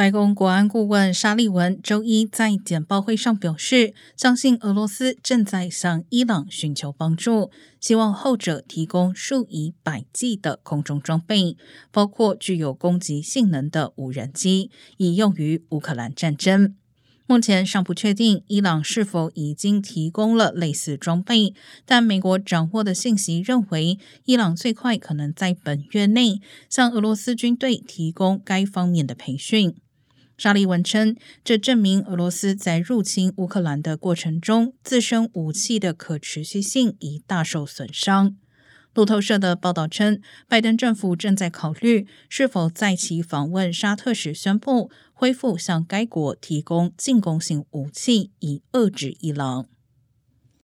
白宫国安顾问沙利文周一在简报会上表示，相信俄罗斯正在向伊朗寻求帮助，希望后者提供数以百计的空中装备，包括具有攻击性能的无人机，以用于乌克兰战争。目前尚不确定伊朗是否已经提供了类似装备，但美国掌握的信息认为，伊朗最快可能在本月内向俄罗斯军队提供该方面的培训。沙利文称，这证明俄罗斯在入侵乌克兰的过程中，自身武器的可持续性已大受损伤。路透社的报道称，拜登政府正在考虑是否在其访问沙特时宣布恢复向该国提供进攻性武器，以遏制伊朗。